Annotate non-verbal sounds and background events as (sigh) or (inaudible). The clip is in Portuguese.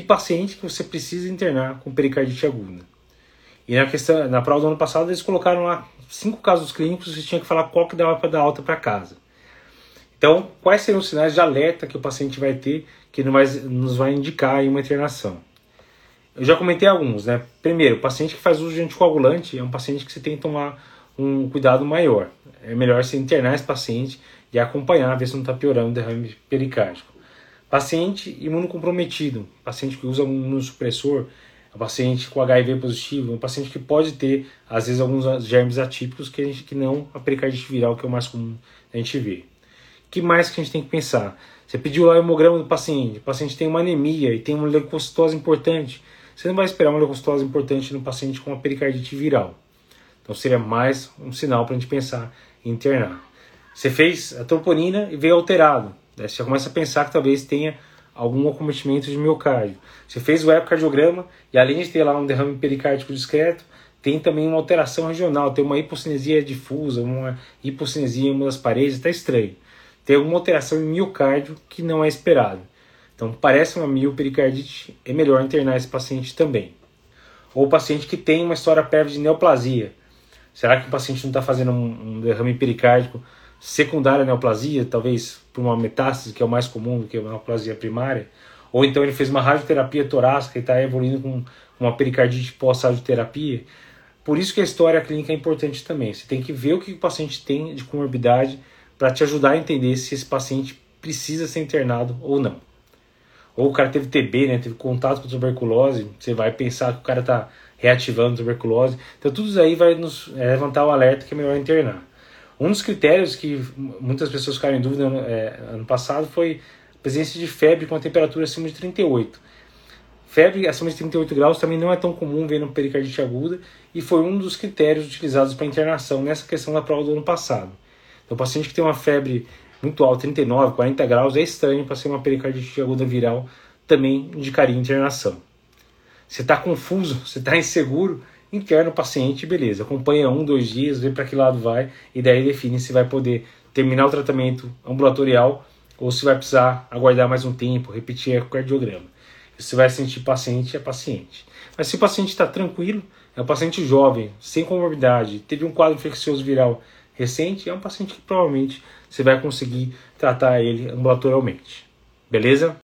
que paciente que você precisa internar com pericardite aguda. E na, questão, na prova do ano passado eles colocaram lá cinco casos clínicos você tinha que falar qual que dava para dar alta para casa. Então, quais seriam os sinais de alerta que o paciente vai ter que nos vai indicar uma internação? Eu já comentei alguns, né? Primeiro, o paciente que faz uso de anticoagulante é um paciente que você tem que tomar um cuidado maior. É melhor você internar esse paciente e acompanhar, ver se não está piorando o derrame pericárdico. Paciente imunocomprometido, paciente que usa um imunossupressor, paciente com HIV positivo, um paciente que pode ter, às vezes, alguns germes atípicos que, a gente, que não a pericardite viral, que é o mais comum a gente ver. O que mais que a gente tem que pensar? Você pediu lá o hemograma do paciente, o paciente tem uma anemia e tem uma leucocitose importante. Você não vai esperar uma leucocitose importante no paciente com uma pericardite viral. Então seria mais um sinal para a gente pensar em internar. Você fez a troponina e veio alterado. Né? Você já começa a pensar que talvez tenha algum acometimento de miocárdio. Você fez o ecocardiograma e além de ter lá um derrame pericárdico discreto, tem também uma alteração regional, tem uma hipocinesia difusa, uma hipocinesia em uma das paredes, está estranho. Tem alguma alteração em miocárdio que não é esperado. Então, parece uma miopericardite, é melhor internar esse paciente também. Ou o paciente que tem uma história prévia de neoplasia. Será que o paciente não está fazendo um, um derrame pericárdico secundária neoplasia, talvez por uma metástase, que é o mais comum do que a neoplasia primária, ou então ele fez uma radioterapia torácica e está evoluindo com uma pericardite pós-radioterapia. Por isso que a história clínica é importante também. Você tem que ver o que o paciente tem de comorbidade para te ajudar a entender se esse paciente precisa ser internado ou não. Ou o cara teve TB, né, teve contato com tuberculose, você vai pensar que o cara está reativando tuberculose. Então tudo isso aí vai nos é, levantar o alerta que é melhor internar. Um dos critérios que muitas pessoas ficaram em dúvida é, ano passado foi a presença de febre com a temperatura acima de 38. Febre acima de 38 graus também não é tão comum ver no pericardite aguda e foi um dos critérios utilizados para internação nessa questão da prova do ano passado. Então, o paciente que tem uma febre muito alta, 39, 40 graus, é estranho para ser uma pericardite aguda viral, também indicaria internação. Você está confuso, (laughs) você está inseguro, interna o paciente, beleza, acompanha um, dois dias, vê para que lado vai e daí define se vai poder terminar o tratamento ambulatorial ou se vai precisar aguardar mais um tempo, repetir o cardiograma. Se vai sentir paciente, é paciente. Mas se o paciente está tranquilo, é um paciente jovem, sem comorbidade, teve um quadro infeccioso viral recente, é um paciente que provavelmente você vai conseguir tratar ele ambulatorialmente. Beleza?